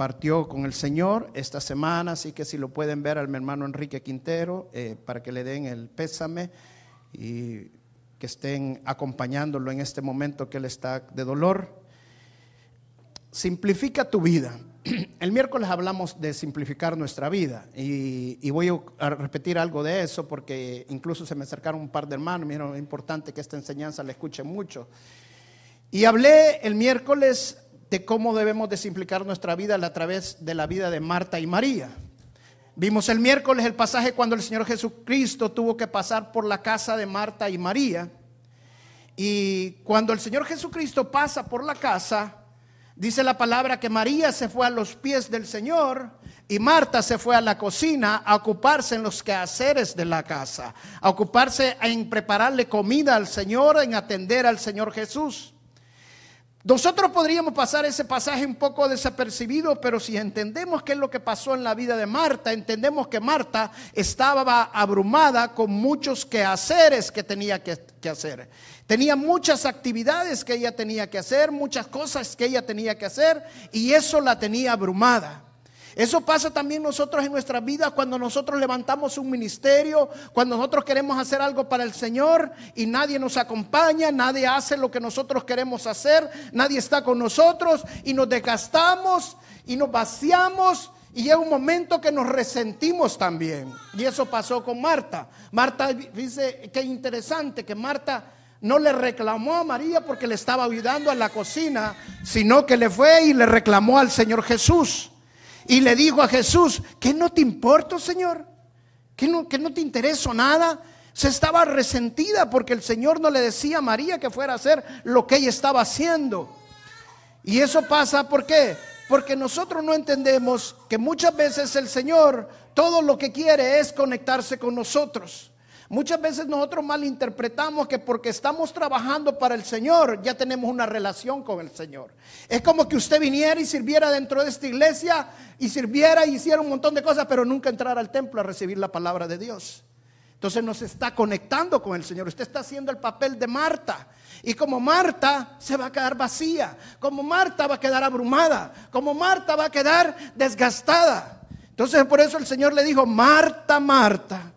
partió con el Señor esta semana, así que si lo pueden ver al mi hermano Enrique Quintero, eh, para que le den el pésame y que estén acompañándolo en este momento que él está de dolor. Simplifica tu vida. El miércoles hablamos de simplificar nuestra vida y, voy a repetir algo de eso porque incluso se me acercaron un par de hermanos, me dijeron, es importante que esta enseñanza la escuchen mucho. Y hablé el miércoles de cómo debemos de simplificar nuestra vida a través de la vida de Marta y María. Vimos el miércoles el pasaje cuando el Señor Jesucristo tuvo que pasar por la casa de Marta y María. Y cuando el Señor Jesucristo pasa por la casa, dice la palabra que María se fue a los pies del Señor y Marta se fue a la cocina a ocuparse en los quehaceres de la casa, a ocuparse en prepararle comida al Señor, en atender al Señor Jesús. Nosotros podríamos pasar ese pasaje un poco desapercibido, pero si entendemos qué es lo que pasó en la vida de Marta, entendemos que Marta estaba abrumada con muchos quehaceres que tenía que, que hacer. Tenía muchas actividades que ella tenía que hacer, muchas cosas que ella tenía que hacer, y eso la tenía abrumada. Eso pasa también nosotros en nuestras vidas cuando nosotros levantamos un ministerio, cuando nosotros queremos hacer algo para el Señor y nadie nos acompaña, nadie hace lo que nosotros queremos hacer, nadie está con nosotros y nos desgastamos y nos vaciamos. Y llega un momento que nos resentimos también. Y eso pasó con Marta. Marta dice, qué interesante que Marta no le reclamó a María porque le estaba ayudando a la cocina, sino que le fue y le reclamó al Señor Jesús y le dijo a Jesús, ¿qué no te importa, Señor? ¿Que no, que no te interesó nada? Se estaba resentida porque el Señor no le decía a María que fuera a hacer lo que ella estaba haciendo. Y eso pasa, ¿por qué? Porque nosotros no entendemos que muchas veces el Señor todo lo que quiere es conectarse con nosotros. Muchas veces nosotros malinterpretamos que porque estamos trabajando para el Señor ya tenemos una relación con el Señor. Es como que usted viniera y sirviera dentro de esta iglesia y sirviera y hiciera un montón de cosas, pero nunca entrara al templo a recibir la palabra de Dios. Entonces no se está conectando con el Señor. Usted está haciendo el papel de Marta. Y como Marta se va a quedar vacía, como Marta va a quedar abrumada, como Marta va a quedar desgastada. Entonces por eso el Señor le dijo, Marta, Marta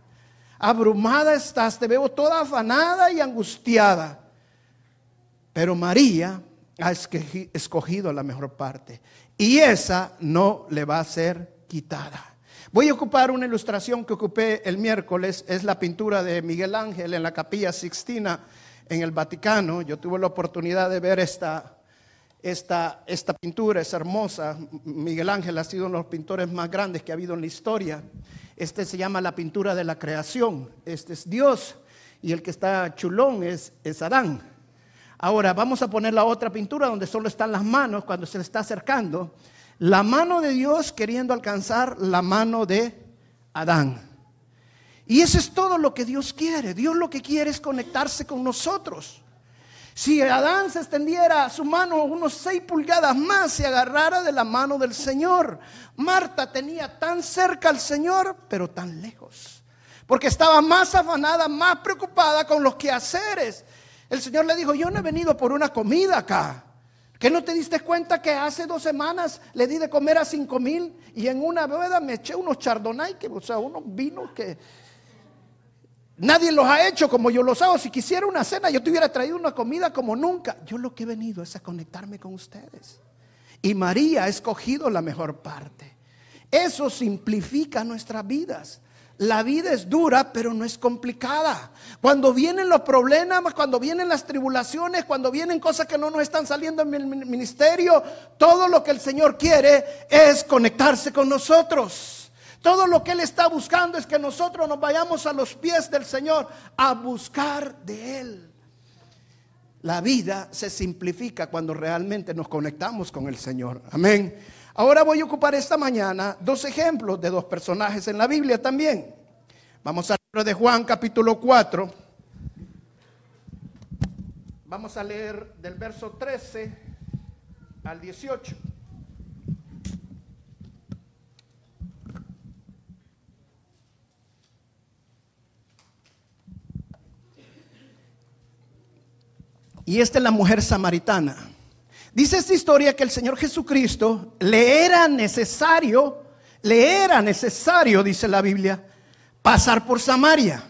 abrumada estás, te veo toda afanada y angustiada. Pero María ha escogido la mejor parte y esa no le va a ser quitada. Voy a ocupar una ilustración que ocupé el miércoles, es la pintura de Miguel Ángel en la capilla Sixtina en el Vaticano. Yo tuve la oportunidad de ver esta, esta, esta pintura, es hermosa. Miguel Ángel ha sido uno de los pintores más grandes que ha habido en la historia. Este se llama la pintura de la creación. Este es Dios y el que está chulón es, es Adán. Ahora vamos a poner la otra pintura donde solo están las manos cuando se le está acercando. La mano de Dios queriendo alcanzar la mano de Adán. Y eso es todo lo que Dios quiere. Dios lo que quiere es conectarse con nosotros. Si Adán se extendiera su mano unos seis pulgadas más, se agarrara de la mano del Señor. Marta tenía tan cerca al Señor, pero tan lejos. Porque estaba más afanada, más preocupada con los quehaceres. El Señor le dijo, yo no he venido por una comida acá. ¿Que no te diste cuenta que hace dos semanas le di de comer a cinco mil y en una boda me eché unos chardonnay, que, o sea, unos vinos que Nadie los ha hecho como yo los hago. Si quisiera una cena, yo te hubiera traído una comida como nunca. Yo lo que he venido es a conectarme con ustedes. Y María ha escogido la mejor parte. Eso simplifica nuestras vidas. La vida es dura, pero no es complicada. Cuando vienen los problemas, cuando vienen las tribulaciones, cuando vienen cosas que no nos están saliendo en el ministerio, todo lo que el Señor quiere es conectarse con nosotros. Todo lo que Él está buscando es que nosotros nos vayamos a los pies del Señor a buscar de Él. La vida se simplifica cuando realmente nos conectamos con el Señor. Amén. Ahora voy a ocupar esta mañana dos ejemplos de dos personajes en la Biblia también. Vamos al libro de Juan capítulo 4. Vamos a leer del verso 13 al 18. Y esta es la mujer samaritana. Dice esta historia que el Señor Jesucristo le era necesario, le era necesario, dice la Biblia, pasar por Samaria.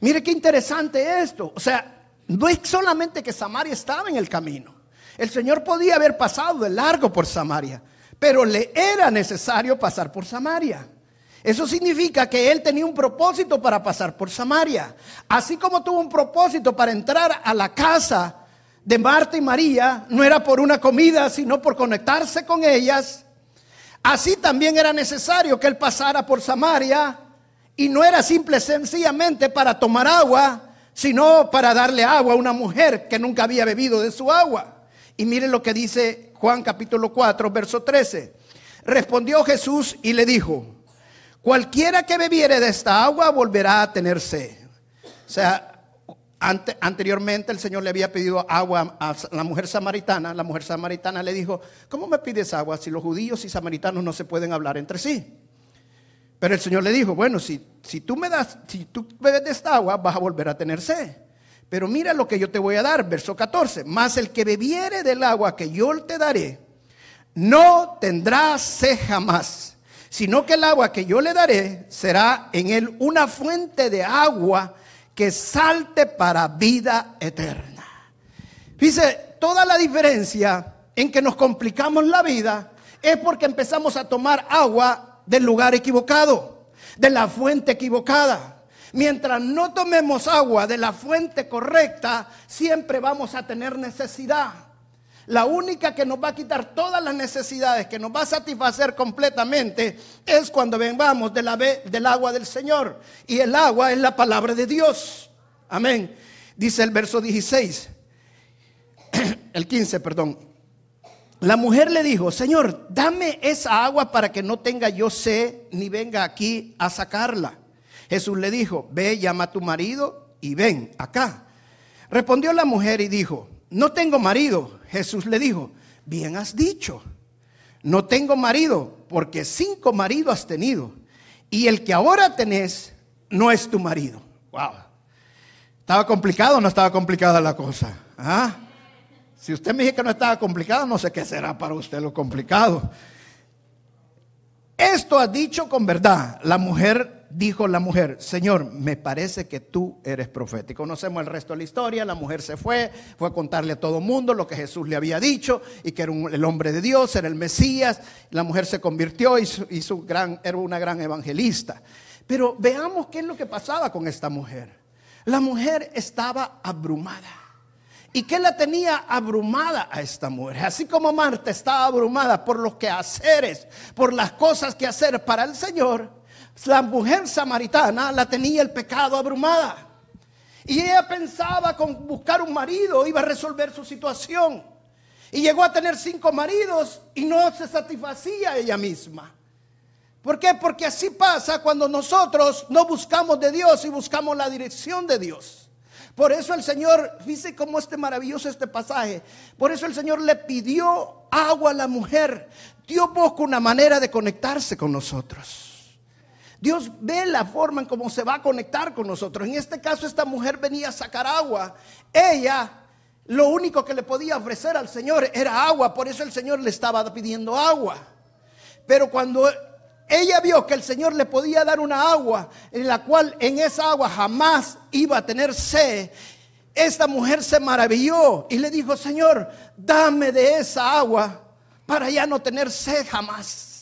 Mire qué interesante esto. O sea, no es solamente que Samaria estaba en el camino. El Señor podía haber pasado de largo por Samaria, pero le era necesario pasar por Samaria. Eso significa que él tenía un propósito para pasar por Samaria. Así como tuvo un propósito para entrar a la casa de Marta y María, no era por una comida, sino por conectarse con ellas. Así también era necesario que él pasara por Samaria y no era simple sencillamente para tomar agua, sino para darle agua a una mujer que nunca había bebido de su agua. Y miren lo que dice Juan capítulo 4, verso 13. Respondió Jesús y le dijo, Cualquiera que bebiere de esta agua volverá a tener sed. O sea, anteriormente el Señor le había pedido agua a la mujer samaritana. La mujer samaritana le dijo, ¿cómo me pides agua si los judíos y samaritanos no se pueden hablar entre sí? Pero el Señor le dijo, bueno, si, si tú me das, si tú bebes de esta agua, vas a volver a tener sed. Pero mira lo que yo te voy a dar, verso 14. Más el que bebiere del agua que yo te daré, no tendrá sed jamás sino que el agua que yo le daré será en él una fuente de agua que salte para vida eterna. Dice, toda la diferencia en que nos complicamos la vida es porque empezamos a tomar agua del lugar equivocado, de la fuente equivocada. Mientras no tomemos agua de la fuente correcta, siempre vamos a tener necesidad. La única que nos va a quitar todas las necesidades, que nos va a satisfacer completamente, es cuando vengamos del agua del Señor. Y el agua es la palabra de Dios. Amén. Dice el verso 16, el 15, perdón. La mujer le dijo, Señor, dame esa agua para que no tenga yo sed ni venga aquí a sacarla. Jesús le dijo, ve, llama a tu marido y ven acá. Respondió la mujer y dijo, no tengo marido. Jesús le dijo, bien has dicho, no tengo marido, porque cinco maridos has tenido, y el que ahora tenés no es tu marido. Wow. ¿Estaba complicado o no estaba complicada la cosa? ¿Ah? Si usted me dice que no estaba complicado, no sé qué será para usted lo complicado. Esto ha dicho con verdad. La mujer dijo la mujer, Señor, me parece que tú eres profeta. Conocemos el resto de la historia, la mujer se fue, fue a contarle a todo el mundo lo que Jesús le había dicho y que era el hombre de Dios, era el Mesías. La mujer se convirtió y, su, gran, era una gran evangelista. Pero veamos qué es lo que pasaba con esta mujer. La mujer estaba abrumada. ¿Y qué la tenía abrumada a esta mujer? Así como Marta estaba abrumada por los quehaceres, por las cosas que hacer para el Señor, la mujer samaritana la tenía el pecado abrumada. Y ella pensaba con buscar un marido iba a resolver su situación. Y llegó a tener cinco maridos y no se satisfacía ella misma. ¿Por qué? Porque así pasa cuando nosotros no buscamos de Dios y buscamos la dirección de Dios. Por eso el Señor, dice cómo este maravilloso este pasaje. Por eso el Señor le pidió agua a la mujer. Dios busca una manera de conectarse con nosotros. Dios ve la forma en cómo se va a conectar con nosotros. En este caso, esta mujer venía a sacar agua. Ella, lo único que le podía ofrecer al Señor era agua. Por eso el Señor le estaba pidiendo agua. Pero cuando ella vio que el Señor le podía dar una agua, en la cual en esa agua jamás iba a tener sed, esta mujer se maravilló y le dijo, Señor, dame de esa agua para ya no tener sed jamás.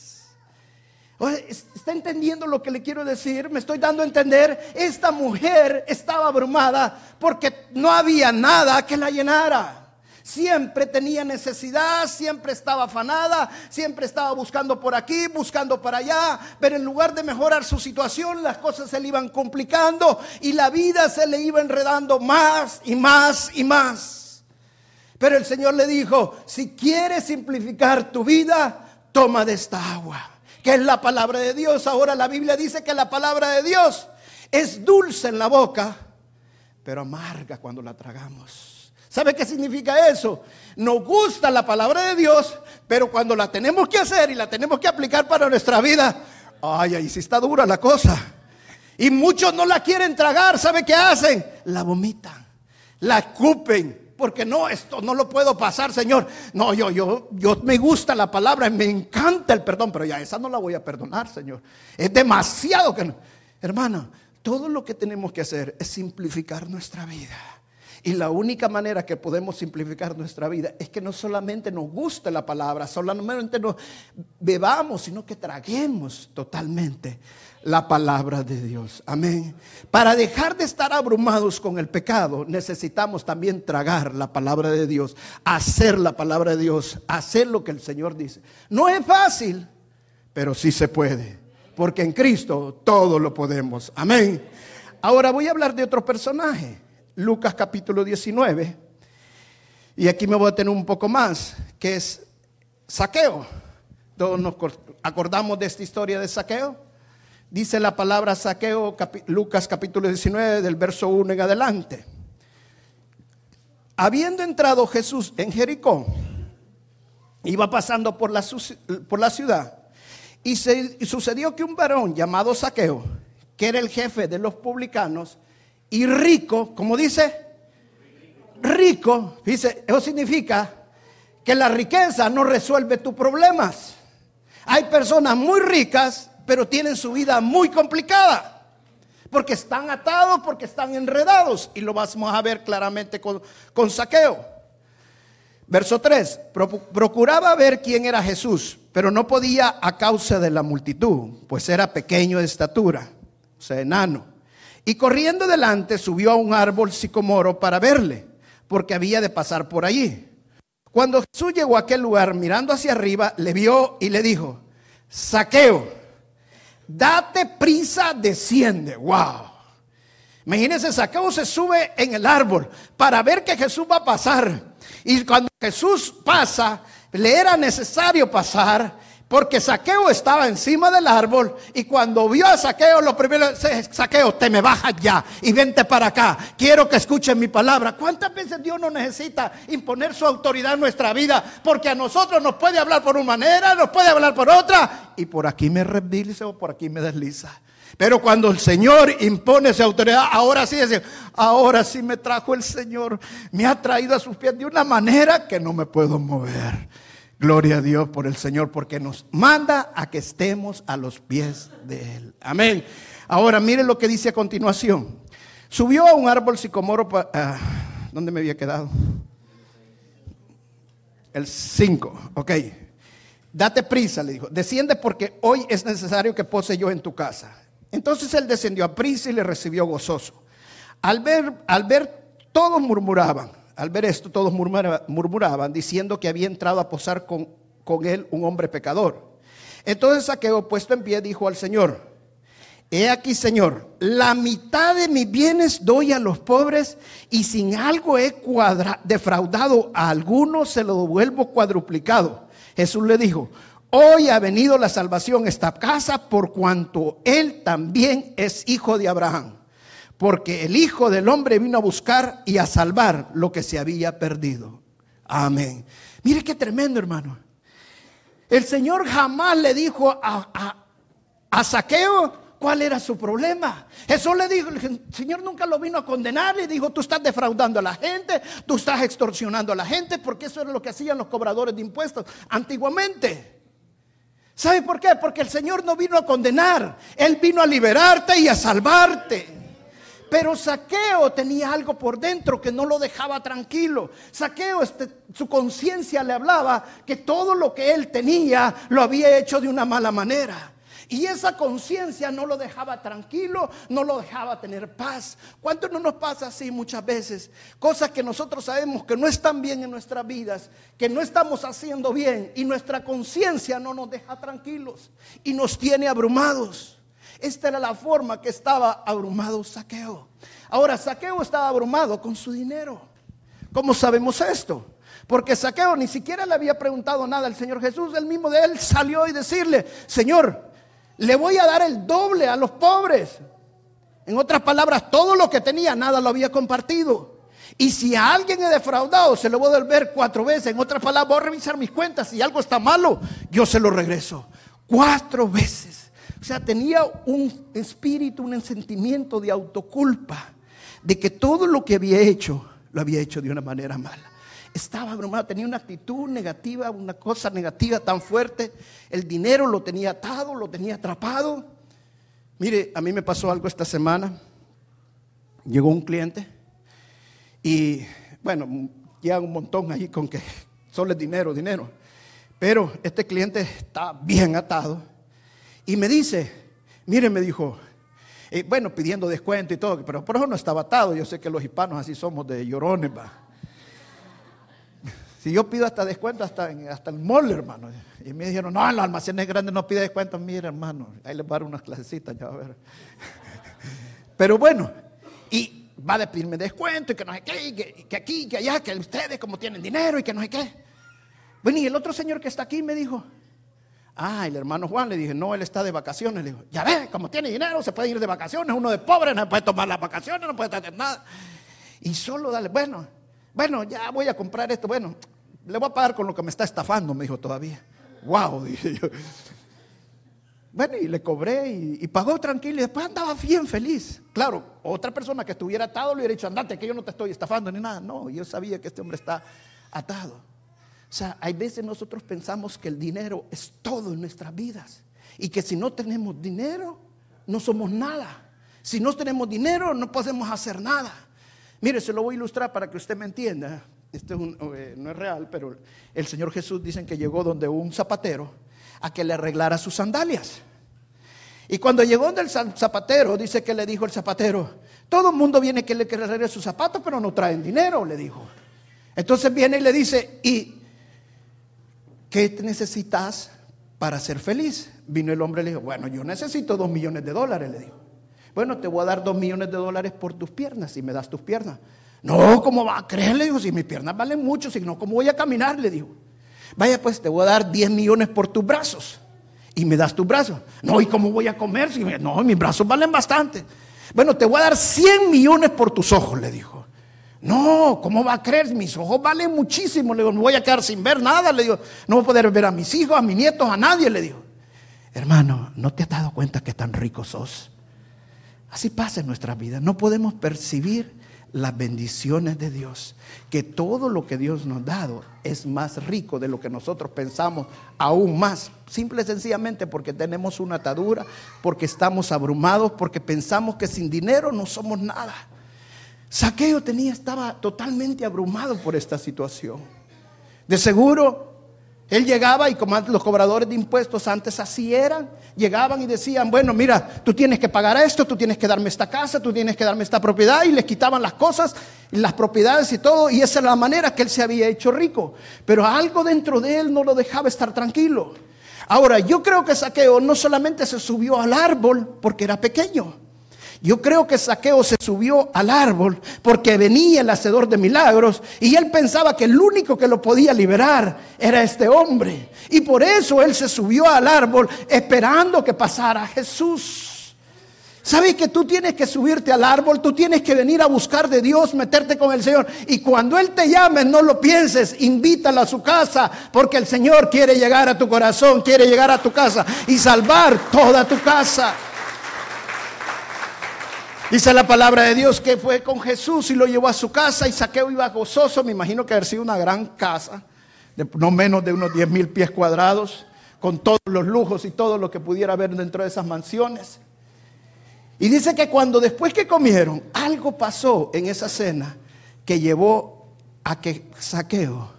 ¿Está entendiendo lo que le quiero decir? Me estoy dando a entender. Esta mujer estaba abrumada porque no había nada que la llenara. Siempre tenía necesidad, siempre estaba afanada, siempre estaba buscando por aquí, buscando para allá, pero en lugar de mejorar su situación, las cosas se le iban complicando y la vida se le iba enredando más y más y más. Pero el Señor le dijo, si quieres simplificar tu vida, toma de esta agua que es la palabra de Dios. Ahora la Biblia dice que la palabra de Dios es dulce en la boca, pero amarga cuando la tragamos. ¿Sabe qué significa eso? Nos gusta la palabra de Dios, pero cuando la tenemos que hacer y la tenemos que aplicar para nuestra vida, ay, ahí sí está dura la cosa. Y muchos no la quieren tragar, ¿sabe qué hacen? La vomitan, la escupen, porque no, esto no lo puedo pasar, Señor. No, yo, yo, yo me gusta la palabra, me encanta el perdón, pero ya esa no la voy a perdonar, Señor. Es demasiado que no. Hermana, todo lo que tenemos que hacer es simplificar nuestra vida. Y la única manera que podemos simplificar nuestra vida es que no solamente nos guste la palabra, solamente nos bebamos, sino que traguemos totalmente la palabra de Dios. Amén. Para dejar de estar abrumados con el pecado, necesitamos también tragar la palabra de Dios, hacer la palabra de Dios, hacer lo que el Señor dice. No es fácil, pero sí se puede, porque en Cristo todo lo podemos. Amén. Ahora voy a hablar de otro personaje, Lucas capítulo 19, y aquí me voy a tener un poco más, que es Saqueo. Todos nos acordamos de esta historia de Saqueo. Dice la palabra saqueo, Lucas capítulo 19, del verso 1 en adelante. Habiendo entrado Jesús en Jericó, iba pasando por la, por la ciudad, y, se, sucedió que un varón llamado Saqueo, que era el jefe de los publicanos, y rico, como dice, rico, dice, eso significa que la riqueza no resuelve tus problemas. Hay personas muy ricas pero tienen su vida muy complicada. Porque están atados, porque están enredados. Y lo vamos a ver claramente con, con saqueo. Verso 3. Procuraba ver quién era Jesús, pero no podía a causa de la multitud, pues era pequeño de estatura, o sea, enano. Y corriendo delante subió a un árbol sicomoro para verle, porque había de pasar por allí. Cuando Jesús llegó a aquel lugar, mirando hacia arriba, le vio y le dijo, saqueo Date prisa, desciende. Wow. Imagínense, Saqueo se sube en el árbol para ver que Jesús va a pasar. Y cuando Jesús pasa, le era necesario pasar porque Saqueo estaba encima del árbol y cuando vio a Saqueo, lo primero dice, Saqueo, te me bajas ya y vente para acá. Quiero que escuchen mi palabra. ¿Cuántas veces Dios no necesita imponer su autoridad en nuestra vida? Porque a nosotros nos puede hablar por una manera, nos puede hablar por otra y por aquí me resbaliza o por aquí me desliza. Pero cuando el Señor impone esa autoridad, ahora sí, ahora sí me trajo el Señor, me ha traído a sus pies de una manera que no me puedo mover. Gloria a Dios por el Señor, porque nos manda a que estemos a los pies de Él. Amén. Ahora miren lo que dice a continuación. Subió a un árbol sicomoro. Uh, ¿Dónde me había quedado? El 5, ok. Date prisa, le dijo. Desciende porque hoy es necesario que pose yo en tu casa. Entonces él descendió a prisa y le recibió gozoso. Al ver, al ver, todos murmuraban al ver esto, todos murmuraban, diciendo que había entrado a posar con, con él un hombre pecador. Entonces Saqueo, puesto en pie, dijo al Señor, He aquí, Señor, la mitad de mis bienes doy a los pobres y sin algo he defraudado a alguno, se lo devuelvo cuadruplicado. Jesús le dijo, hoy ha venido la salvación a esta casa por cuanto él también es hijo de Abraham porque el Hijo del Hombre vino a buscar y a salvar lo que se había perdido. Amén. Mire qué tremendo, hermano. El Señor jamás le dijo a, Saqueo cuál era su problema. Jesús le dijo, el Señor nunca lo vino a condenar, le dijo, tú estás defraudando a la gente, tú estás extorsionando a la gente, porque eso era lo que hacían los cobradores de impuestos antiguamente. ¿Sabe por qué? Porque el Señor no vino a condenar, Él vino a liberarte y a salvarte. Pero Saqueo tenía algo por dentro que no lo dejaba tranquilo. Saqueo, este, su conciencia le hablaba que todo lo que él tenía lo había hecho de una mala manera. Y esa conciencia no lo dejaba tranquilo, no lo dejaba tener paz. ¿Cuánto no nos pasa así muchas veces? Cosas que nosotros sabemos que no están bien en nuestras vidas, que no estamos haciendo bien y nuestra conciencia no nos deja tranquilos y nos tiene abrumados. Esta era la forma que estaba abrumado Saqueo. Ahora, Saqueo estaba abrumado con su dinero. ¿Cómo sabemos esto? Porque Saqueo ni siquiera le había preguntado nada al Señor Jesús. El mismo de él salió y decirle, Señor, le voy a dar el doble a los pobres. En otras palabras, todo lo que tenía, nada lo había compartido. Y si a alguien he defraudado, se lo voy a devolver cuatro veces. En otras palabras, voy a revisar mis cuentas. Si algo está malo, yo se lo regreso. Cuatro veces. O sea, tenía un espíritu, un sentimiento de autoculpa, de que todo lo que había hecho, lo había hecho de una manera mala. Estaba abrumado, tenía una actitud negativa, una cosa negativa tan fuerte. El dinero lo tenía atado, lo tenía atrapado. Mire, a mí me pasó algo esta semana. Llegó un cliente y, bueno, llegan un montón ahí con que solo es dinero, dinero. Pero este cliente está bien atado y me dice, mire, me dijo, eh, bueno, pidiendo descuento y todo, pero por eso no estaba atado. Yo sé que los hispanos así somos de llorones, va. Si yo pido hasta descuento, hasta, hasta el mall, hermano. Y me dijeron, no, en los almacenes grandes no pide descuento. Mira, hermano, ahí les voy a dar unas clasecitas, ya a ver. Pero bueno, y va a pedirme descuento y que no sé qué, y que, aquí, que allá, que ustedes como tienen dinero y que no sé qué. Bueno, y el otro señor que está aquí me dijo, ah, el hermano Juan, le dije, no, él está de vacaciones. Le dijo, ya ve, como tiene dinero, se puede ir de vacaciones. Uno de pobre no puede tomar las vacaciones, no puede hacer nada. Y solo dale, bueno, bueno, ya voy a comprar esto. Bueno, le voy a pagar con lo que me está estafando, me dijo todavía. Wow, dije yo. Bueno, y le cobré y, pagó tranquilo y después andaba bien feliz. Claro, otra persona que estuviera atado le hubiera dicho, andate, que yo no te estoy estafando ni nada. No, yo sabía que este hombre está atado. O sea, hay veces nosotros pensamos que el dinero es todo en nuestras vidas y que si no tenemos dinero, no somos nada. Si no tenemos dinero, no podemos hacer nada. Mire, se lo voy a ilustrar para que usted me entienda esto eh, no es real, pero el Señor Jesús dicen que llegó donde un zapatero a que le arreglara sus sandalias. Y cuando llegó donde el zapatero, dice que le dijo el zapatero, todo el mundo viene que le arreglar sus zapatos, pero no traen dinero, le dijo. Entonces viene y le dice, ¿y qué necesitas para ser feliz? Vino el hombre y le dijo, bueno, yo necesito dos millones de dólares, le dijo. Bueno, te voy a dar dos millones de dólares por tus piernas, si me das tus piernas. No, ¿cómo va a creer? Le digo, si mis piernas valen mucho, si no, ¿cómo voy a caminar? Le digo. Vaya, pues te voy a dar 10 millones por tus brazos. Y me das tus brazos. No, ¿y cómo voy a comer? Si no, mis brazos valen bastante. Bueno, te voy a dar 100 millones por tus ojos, le dijo. No, ¿cómo va a creer? Mis ojos valen muchísimo. Le digo, me voy a quedar sin ver nada. Le digo, no voy a poder ver a mis hijos, a mis nietos, a nadie. Le digo, hermano, ¿no te has dado cuenta que tan rico sos? Así pasa en nuestra vida. No podemos percibir las bendiciones de Dios, que todo lo que Dios nos ha dado es más rico de lo que nosotros pensamos, aún más, simple y sencillamente porque tenemos una atadura, porque estamos abrumados, porque pensamos que sin dinero no somos nada. Saqueo tenía, estaba totalmente abrumado por esta situación. De seguro él llegaba y como los cobradores de impuestos antes así eran, llegaban y decían, bueno, mira, tú tienes que pagar esto, tú tienes que darme esta casa, tú tienes que darme esta propiedad y les quitaban las cosas, las propiedades y todo y esa era la manera que él se había hecho rico. Pero algo dentro de él no lo dejaba estar tranquilo. Ahora, yo creo que Saqueo no solamente se subió al árbol porque era pequeño, yo creo que Saqueo se subió al árbol porque venía el hacedor de milagros y él pensaba que el único que lo podía liberar era este hombre. Y por eso él se subió al árbol esperando que pasara Jesús. ¿Sabes que tú tienes que subirte al árbol? Tú tienes que venir a buscar de Dios, meterte con el Señor. Y cuando Él te llame, no lo pienses, invítalo a su casa, porque el Señor quiere llegar a tu corazón, quiere llegar a tu casa y salvar toda tu casa. Dice la palabra de Dios que fue con Jesús y lo llevó a su casa y Saqueo iba gozoso. Me imagino que haber sido una gran casa, de no menos de unos 10 mil pies cuadrados, con todos los lujos y todo lo que pudiera haber dentro de esas mansiones. Y dice que cuando después que comieron, algo pasó en esa cena que llevó a que Saqueo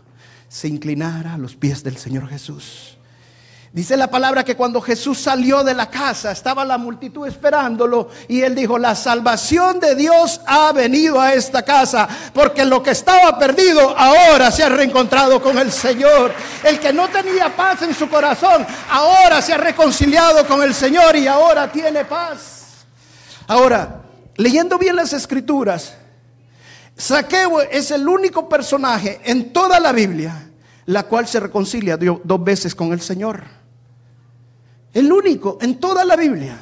se inclinara a los pies del Señor Jesús. Dice la palabra que cuando Jesús salió de la casa estaba la multitud esperándolo y él dijo, la salvación de Dios ha venido a esta casa porque lo que estaba perdido ahora se ha reencontrado con el Señor. El que no tenía paz en su corazón ahora se ha reconciliado con el Señor y ahora tiene paz. Ahora, leyendo bien las escrituras, Saqueo es el único personaje en toda la Biblia la cual se reconcilia dos veces con el Señor. El único en toda la Biblia.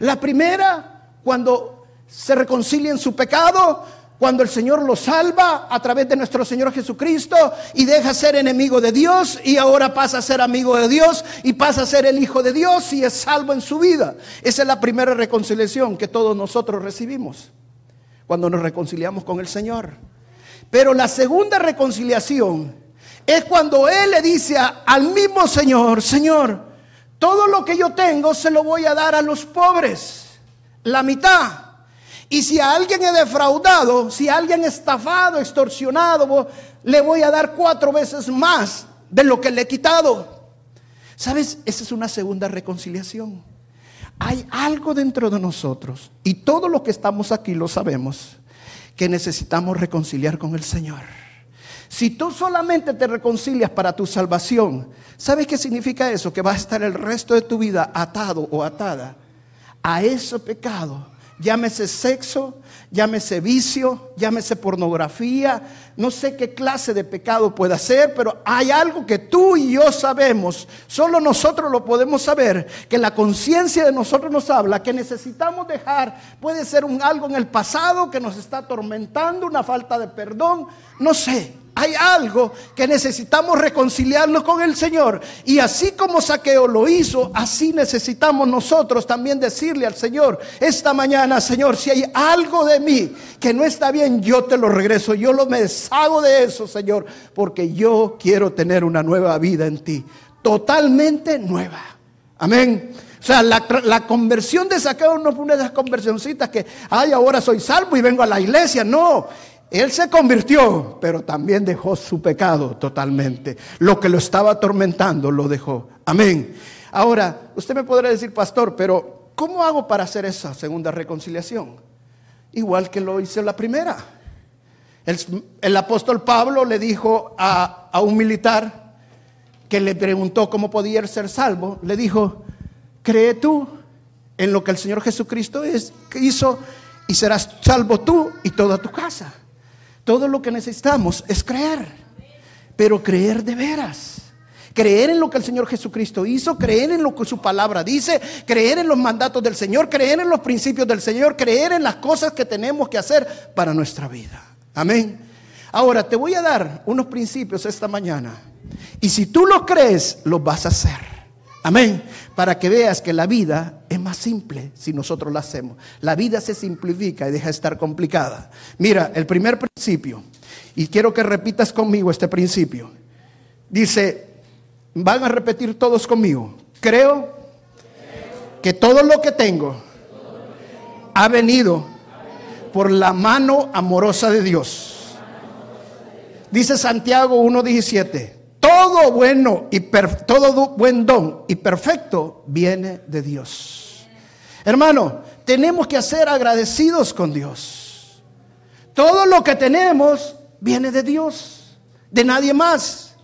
La primera, cuando se reconcilia en su pecado, cuando el Señor lo salva a través de nuestro Señor Jesucristo y deja ser enemigo de Dios y ahora pasa a ser amigo de Dios y pasa a ser el Hijo de Dios y es salvo en su vida. Esa es la primera reconciliación que todos nosotros recibimos cuando nos reconciliamos con el Señor. Pero la segunda reconciliación es cuando Él le dice al mismo Señor, Señor, todo lo que yo tengo se lo voy a dar a los pobres, la mitad. Y si a alguien he defraudado, si a alguien estafado, extorsionado, le voy a dar cuatro veces más de lo que le he quitado. ¿Sabes? Esa es una segunda reconciliación. Hay algo dentro de nosotros, y todos los que estamos aquí lo sabemos, que necesitamos reconciliar con el Señor. Si tú solamente te reconcilias para tu salvación, ¿sabes qué significa eso? Que vas a estar el resto de tu vida atado o atada a ese pecado. Llámese sexo, llámese vicio, llámese pornografía, no sé qué clase de pecado pueda ser, pero hay algo que tú y yo sabemos, solo nosotros lo podemos saber, que la conciencia de nosotros nos habla, que necesitamos dejar, puede ser un algo en el pasado que nos está atormentando, una falta de perdón, no sé, hay algo que necesitamos reconciliarnos con el Señor. Y así como Saqueo lo hizo, así necesitamos nosotros también decirle al Señor, esta mañana, Señor, si hay algo de mí que no está bien, yo te lo regreso, yo lo me deshago de eso, Señor, porque yo quiero tener una nueva vida en ti, totalmente nueva. Amén. O sea, la, conversión de Saqueo no fue una de esas conversioncitas que, ay, ahora soy salvo y vengo a la iglesia. No, él se convirtió, pero también dejó su pecado totalmente. Lo que lo estaba atormentando lo dejó. Amén. Ahora, usted me podrá decir, pastor, pero ¿cómo hago para hacer esa segunda reconciliación? Igual que lo hice la primera. El, apóstol Pablo le dijo a, un militar que le preguntó cómo podía ser salvo, le dijo, cree tú en lo que el Señor Jesucristo es, hizo y serás salvo tú y toda tu casa. Todo lo que necesitamos es creer, pero creer de veras. Creer en lo que el Señor Jesucristo hizo, creer en lo que su palabra dice, creer en los mandatos del Señor, creer en los principios del Señor, creer en las cosas que tenemos que hacer para nuestra vida. Amén. Ahora te voy a dar unos principios esta mañana. Y si tú los crees, los vas a hacer. Amén. Para que veas que la vida es más simple si nosotros la hacemos. La vida se simplifica y deja de estar complicada. Mira, el primer principio, y quiero que repitas conmigo este principio. Dice, van a repetir todos conmigo. Creo que todo lo que tengo ha venido por la mano amorosa de Dios. Dice Santiago 1.17 todo bueno y todo buen don y perfecto viene de Dios. Hermano, tenemos que ser agradecidos con Dios. Todo lo que tenemos viene de Dios, de nadie más.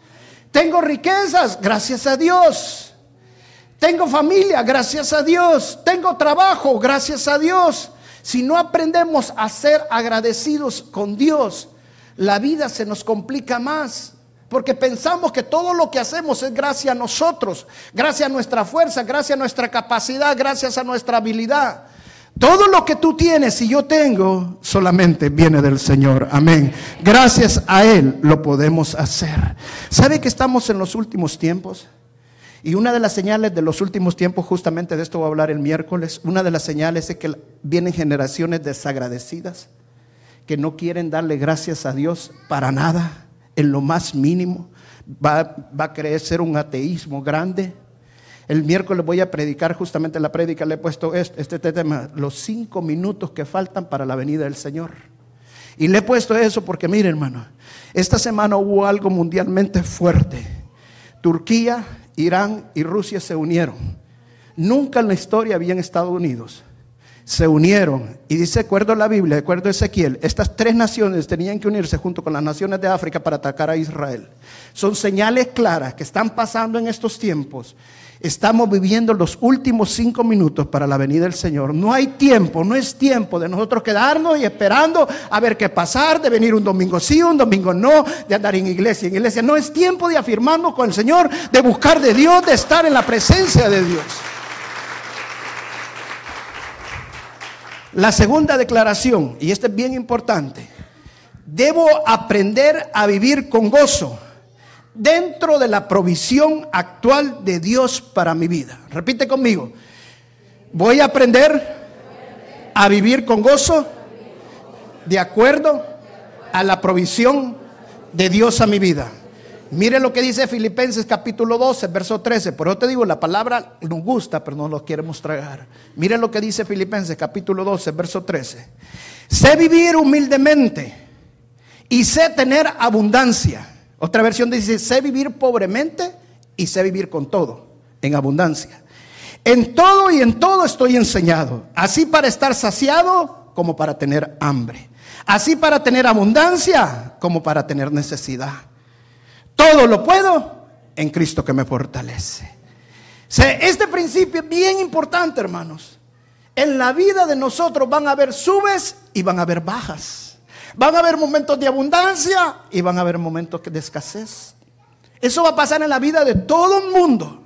Tengo riquezas, gracias a Dios. Tengo familia, gracias a Dios. Tengo trabajo, gracias a Dios. Si no aprendemos a ser agradecidos con Dios, la vida se nos complica más. Porque pensamos que todo lo que hacemos es gracias a nosotros, gracias a nuestra fuerza, gracias a nuestra capacidad, gracias a nuestra habilidad. Todo lo que tú tienes y yo tengo solamente viene del Señor. Amén. Gracias a Él lo podemos hacer. ¿Sabe que estamos en los últimos tiempos? Y una de las señales de los últimos tiempos, justamente de esto voy a hablar el miércoles, una de las señales es que vienen generaciones desagradecidas que no quieren darle gracias a Dios para nada en lo más mínimo, va, a creer ser un ateísmo grande. El miércoles voy a predicar justamente la prédica, le he puesto este, este tema, los cinco minutos que faltan para la venida del Señor. Y le he puesto eso porque, mire hermano, esta semana hubo algo mundialmente fuerte. Turquía, Irán y Rusia se unieron. Nunca en la historia habían Estados Unidos se unieron. Y dice, acuerdo a la Biblia, de acuerdo a Ezequiel, estas tres naciones tenían que unirse junto con las naciones de África para atacar a Israel. Son señales claras que están pasando en estos tiempos. Estamos viviendo los últimos cinco minutos para la venida del Señor. No hay tiempo, no es tiempo de nosotros quedarnos y esperando a ver qué pasar, de venir un domingo sí, un domingo no, de andar en iglesia, en iglesia. No es tiempo de afirmarnos con el Señor, de buscar de Dios, de estar en la presencia de Dios. La segunda declaración, y esta es bien importante, debo aprender a vivir con gozo dentro de la provisión actual de Dios para mi vida. Repite conmigo, voy a aprender a vivir con gozo de acuerdo a la provisión de Dios a mi vida. Mire lo que dice Filipenses capítulo 12, verso 13. Por eso te digo, la palabra nos gusta, pero no lo queremos tragar. Mire lo que dice Filipenses capítulo 12, verso 13. Sé vivir humildemente y sé tener abundancia. Otra versión dice, sé vivir pobremente y sé vivir con todo, en abundancia. En todo y en todo estoy enseñado, así para estar saciado como para tener hambre, así para tener abundancia como para tener necesidad. Todo lo puedo en Cristo que me fortalece. Este principio es bien importante, hermanos. En la vida de nosotros van a haber subes y van a haber bajas. Van a haber momentos de abundancia y van a haber momentos de escasez. Eso va a pasar en la vida de todo el mundo.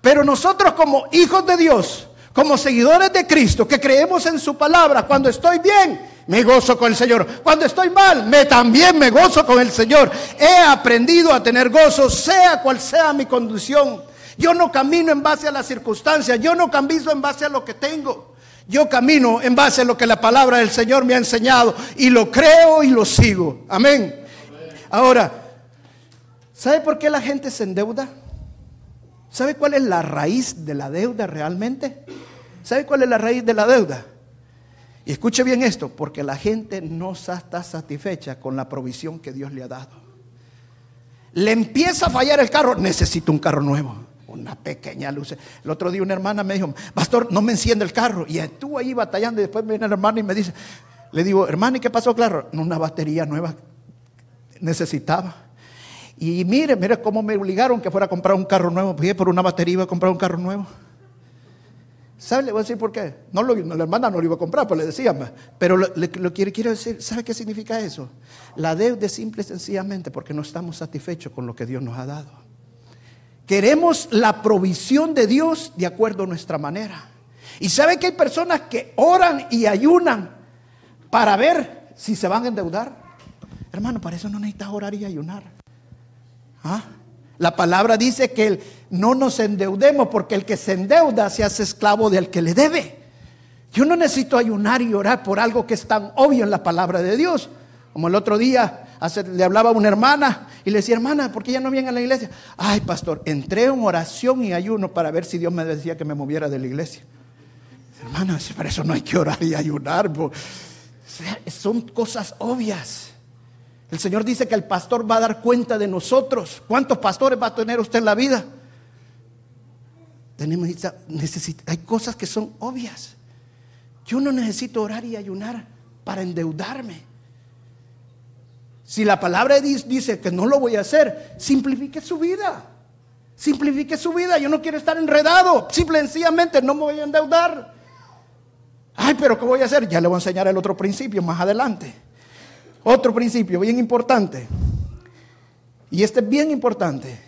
Pero nosotros como hijos de Dios, como seguidores de Cristo, que creemos en su palabra, cuando estoy bien, me gozo con el Señor. Cuando estoy mal, me también me gozo con el Señor. He aprendido a tener gozo, sea cual sea mi condición. Yo no camino en base a las circunstancias, yo no camino en base a lo que tengo. Yo camino en base a lo que la palabra del Señor me ha enseñado y lo creo y lo sigo. Amén. Ahora, ¿sabe por qué la gente se endeuda? ¿Sabe cuál es la raíz de la deuda realmente? ¿Sabe cuál es la raíz de la deuda? Escuche bien esto, porque la gente no está satisfecha con la provisión que Dios le ha dado. Le empieza a fallar el carro, necesito un carro nuevo, una pequeña luz. El otro día una hermana me dijo, pastor, no me enciende el carro. Y estuvo ahí batallando y después viene el hermano y me dice, le digo, hermano, ¿y qué pasó, claro? Una batería nueva necesitaba. Y mire, mire cómo me obligaron que fuera a comprar un carro nuevo. Fui por una batería iba a comprar un carro nuevo. ¿Sabe? Le voy a decir por qué. No lo, la hermana no lo iba a comprar, pues le decía. Pero lo, lo, quiero, quiero decir, ¿sabe qué significa eso? La deuda es simple y sencillamente porque no estamos satisfechos con lo que Dios nos ha dado. Queremos la provisión de Dios de acuerdo a nuestra manera. Y sabe que hay personas que oran y ayunan para ver si se van a endeudar. Hermano, para eso no necesitas orar y ayunar. ¿Ah? La palabra dice que no nos endeudemos porque el que se endeuda se hace esclavo del que le debe. Yo no necesito ayunar y orar por algo que es tan obvio en la palabra de Dios. Como el otro día le hablaba a una hermana y le decía, hermana, ¿por qué ya no viene a la iglesia? Ay, pastor, entré en oración y ayuno para ver si Dios me decía que me moviera de la iglesia. Hermana, para eso no hay que orar y ayunar. Son cosas obvias. El Señor dice que el pastor va a dar cuenta de nosotros. ¿Cuántos pastores va a tener usted en la vida? Tenemos, hay cosas que son obvias. Yo no necesito orar y ayunar para endeudarme. Si la palabra dice que no lo voy a hacer, simplifique su vida. Simplifique su vida. Yo no quiero estar enredado. Simple y sencillamente no me voy a endeudar. Ay, pero ¿qué voy a hacer? Ya le voy a enseñar el otro principio más adelante. Otro principio bien importante. Y este es bien importante.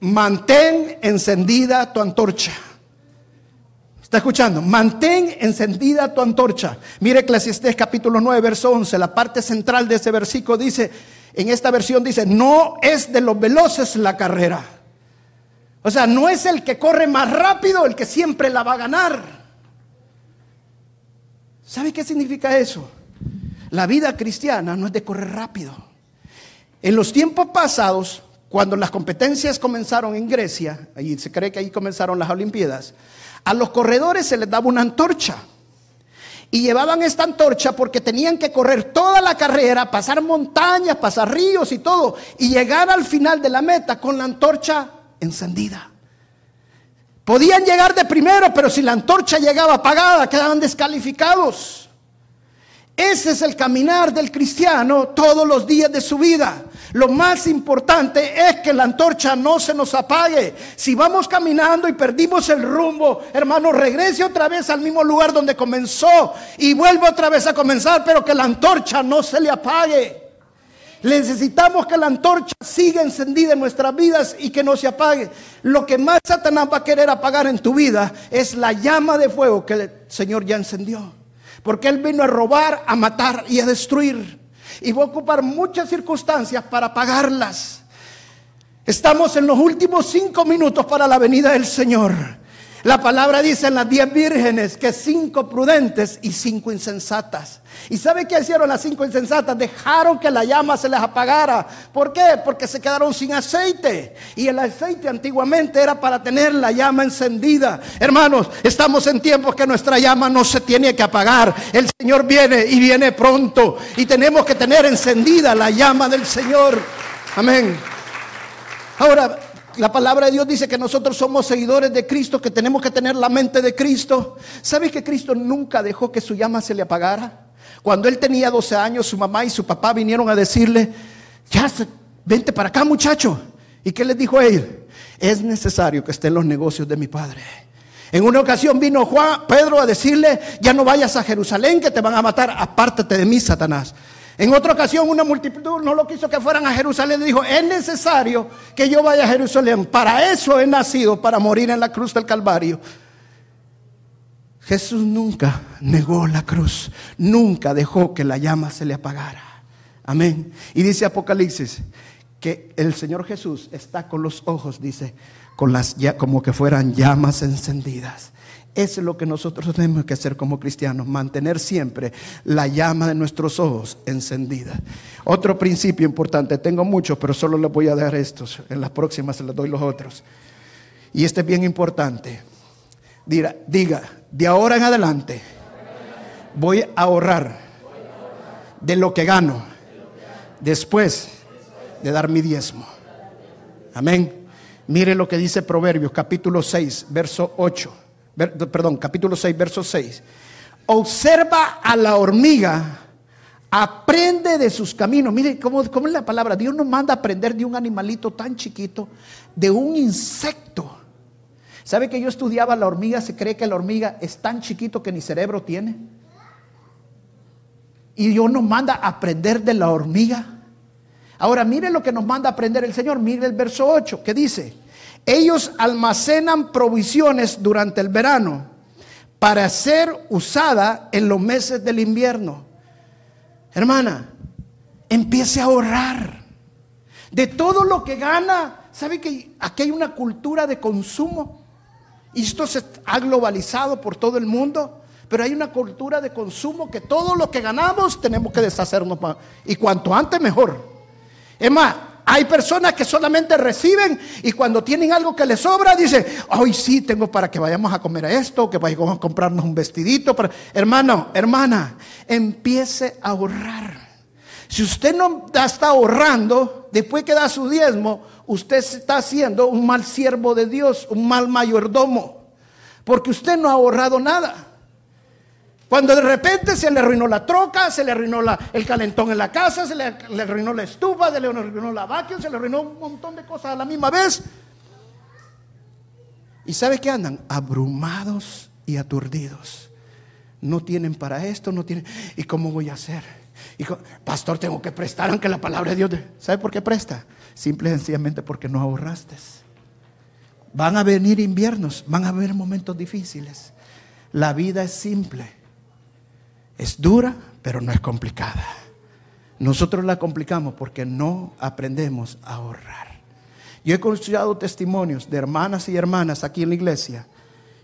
Mantén encendida tu antorcha. ¿Está escuchando? Mantén encendida tu antorcha. Mire Eclesiastés capítulo 9, verso 11. La parte central de ese versículo dice, en esta versión dice, no es de los veloces la carrera. O sea, no es el que corre más rápido el que siempre la va a ganar. ¿Sabe qué significa eso? La vida cristiana no es de correr rápido. En los tiempos pasados, cuando las competencias comenzaron en Grecia, y se cree que ahí comenzaron las Olimpiadas, a los corredores se les daba una antorcha. Y llevaban esta antorcha porque tenían que correr toda la carrera, pasar montañas, pasar ríos y todo, y llegar al final de la meta con la antorcha encendida. Podían llegar de primero, pero si la antorcha llegaba apagada, quedaban descalificados. Ese es el caminar del cristiano todos los días de su vida. Lo más importante es que la antorcha no se nos apague. Si vamos caminando y perdimos el rumbo, hermano, regrese otra vez al mismo lugar donde comenzó y vuelva otra vez a comenzar, pero que la antorcha no se le apague. Necesitamos que la antorcha siga encendida en nuestras vidas y que no se apague. Lo que más Satanás va a querer apagar en tu vida es la llama de fuego que el Señor ya encendió. Porque Él vino a robar, a matar y a destruir. Y va a ocupar muchas circunstancias para pagarlas. Estamos en los últimos cinco minutos para la venida del Señor. La palabra dice en las diez vírgenes que cinco prudentes y cinco insensatas. ¿Y sabe qué hicieron las cinco insensatas? Dejaron que la llama se les apagara. ¿Por qué? Porque se quedaron sin aceite. Y el aceite antiguamente era para tener la llama encendida. Hermanos, estamos en tiempos que nuestra llama no se tiene que apagar. El Señor viene y viene pronto. Y tenemos que tener encendida la llama del Señor. Amén. Ahora, la palabra de Dios dice que nosotros somos seguidores de Cristo, que tenemos que tener la mente de Cristo. ¿Sabe que Cristo nunca dejó que su llama se le apagara? Cuando él tenía 12 años, su mamá y su papá vinieron a decirle, ya, vente para acá muchacho. ¿Y qué les dijo él? Es necesario que esté en los negocios de mi padre. En una ocasión vino Juan, Pedro a decirle, ya no vayas a Jerusalén que te van a matar, apártate de mí, Satanás. En otra ocasión una multitud no lo quiso que fueran a Jerusalén. Dijo, es necesario que yo vaya a Jerusalén. Para eso he nacido, para morir en la cruz del Calvario. Jesús nunca negó la cruz. Nunca dejó que la llama se le apagara. Amén. Y dice Apocalipsis que el Señor Jesús está con los ojos, dice, con las como que fueran llamas encendidas. Es lo que nosotros tenemos que hacer como cristianos, mantener siempre la llama de nuestros ojos encendida. Otro principio importante, tengo muchos, pero solo les voy a dar estos, en las próximas se les doy los otros. Y este es bien importante. Diga, diga, de ahora en adelante voy a ahorrar de lo que gano después de dar mi diezmo. Amén. Mire lo que dice Proverbios capítulo 6, verso 8 perdón, capítulo 6, verso 6. Observa a la hormiga, aprende de sus caminos. Mire cómo, cómo es la palabra. Dios nos manda a aprender de un animalito tan chiquito, de un insecto. ¿Sabe que yo estudiaba la hormiga? Se cree que la hormiga es tan chiquito que ni cerebro tiene. Y Dios nos manda a aprender de la hormiga. Ahora mire lo que nos manda a aprender el Señor. Mire el verso 8 que dice, ellos almacenan provisiones durante el verano para ser usada en los meses del invierno. Hermana, empiece a ahorrar. De todo lo que gana, ¿sabe que aquí hay una cultura de consumo? Y esto se ha globalizado por todo el mundo, pero hay una cultura de consumo que todo lo que ganamos tenemos que deshacernos. Y cuanto antes mejor. Es más, hay personas que solamente reciben y cuando tienen algo que les sobra, dicen, hoy sí tengo para que vayamos a comer esto, que vayamos a comprarnos un vestidito. Hermano, hermana, empiece a ahorrar. Si usted no está ahorrando, después que da su diezmo, usted está haciendo un mal siervo de Dios, un mal mayordomo, porque usted no ha ahorrado nada. Cuando de repente se le arruinó la troca, se le arruinó el calentón en la casa, se le, arruinó la estufa, se le arruinó la vacuum, se le arruinó un montón de cosas a la misma vez. ¿Y sabe qué andan? Abrumados y aturdidos. No tienen para esto, no tienen. ¿Y cómo voy a hacer? pastor, tengo que prestar aunque la palabra de Dios. ¿Sabe por qué presta? Simple y sencillamente porque no ahorraste. Van a venir inviernos, van a haber momentos difíciles. La vida es simple. Es dura, pero no es complicada. Nosotros la complicamos porque no aprendemos a ahorrar. Yo he escuchado testimonios de hermanas y hermanas aquí en la iglesia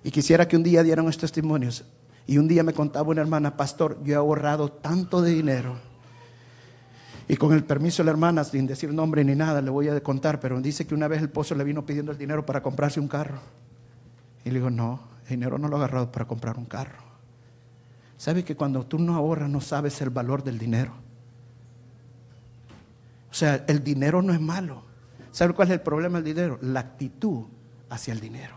y quisiera que un día dieran estos testimonios. Y un día me contaba una hermana, pastor, yo he ahorrado tanto de dinero. Y con el permiso de la hermana, sin decir nombre ni nada, le voy a contar, pero dice que una vez el pozo le vino pidiendo el dinero para comprarse un carro. Y le digo, no, el dinero no lo he agarrado para comprar un carro. ¿Sabe que cuando tú no ahorras no sabes el valor del dinero? O sea, el dinero no es malo. ¿Sabe cuál es el problema del dinero? La actitud hacia el dinero.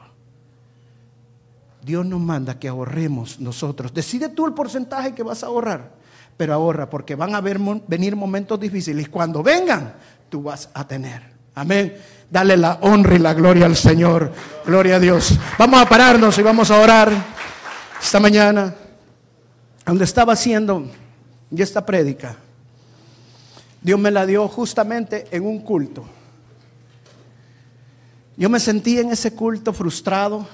Dios nos manda que ahorremos nosotros. Decide tú el porcentaje que vas a ahorrar, pero ahorra porque van a venir momentos difíciles. Cuando vengan, tú vas a tener. Amén. Dale la honra y la gloria al Señor. Gloria a Dios. Vamos a pararnos y vamos a orar esta mañana donde estaba haciendo y esta prédica, Dios me la dio justamente en un culto. Yo me sentí en ese culto frustrado,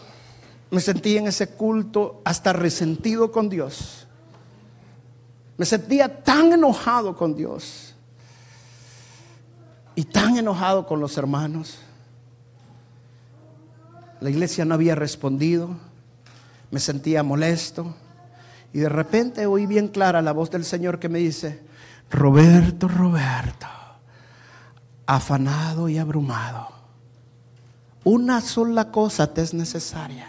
me sentí en ese culto hasta resentido con Dios. Me sentía tan enojado con Dios y tan enojado con los hermanos. La iglesia no había respondido, me sentía molesto y de repente oí bien clara la voz del Señor que me dice, Roberto, Roberto, afanado y abrumado, una sola cosa te es necesaria,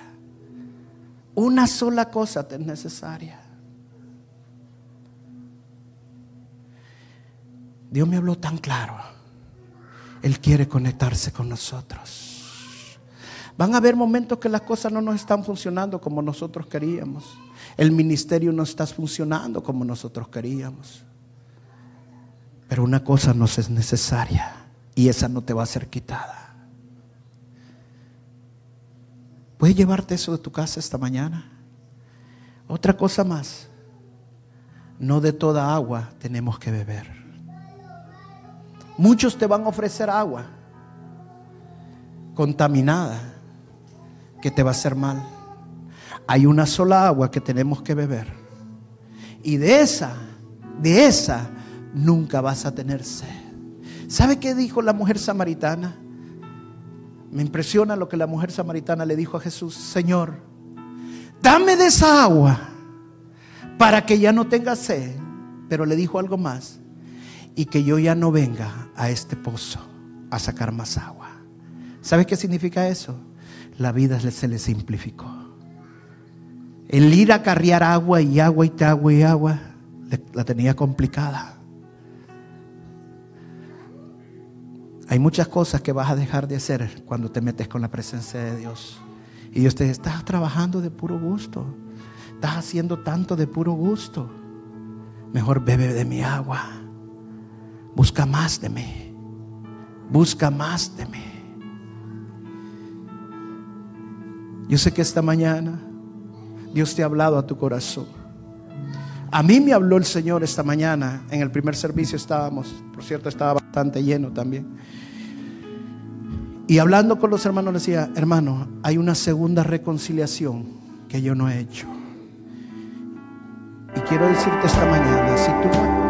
una sola cosa te es necesaria. Dios me habló tan claro. Él quiere conectarse con nosotros. Van a haber momentos que las cosas no nos están funcionando como nosotros queríamos. El ministerio no está funcionando como nosotros queríamos. Pero una cosa nos es necesaria y esa no te va a ser quitada. ¿Puedes llevarte eso de tu casa esta mañana? Otra cosa más. No de toda agua tenemos que beber. Muchos te van a ofrecer agua contaminada que te va a hacer mal. Hay una sola agua que tenemos que beber. Y de esa, de esa, nunca vas a tener sed. ¿Sabe qué dijo la mujer samaritana? Me impresiona lo que la mujer samaritana le dijo a Jesús, Señor, dame de esa agua para que ya no tenga sed. Pero le dijo algo más, y que yo ya no venga a este pozo a sacar más agua. ¿Sabe qué significa eso? La vida se le simplificó. El ir a carriar agua y agua y agua y agua la tenía complicada. Hay muchas cosas que vas a dejar de hacer cuando te metes con la presencia de Dios. Y Dios te dice, estás trabajando de puro gusto. Estás haciendo tanto de puro gusto. Mejor bebe de mi agua. Busca más de mí. Busca más de mí. Yo sé que esta mañana Dios te ha hablado a tu corazón. A mí me habló el Señor esta mañana. En el primer servicio estábamos, por cierto, estaba bastante lleno también. Y hablando con los hermanos decía, hermano, hay una segunda reconciliación que yo no he hecho. Y quiero decirte esta mañana, si tú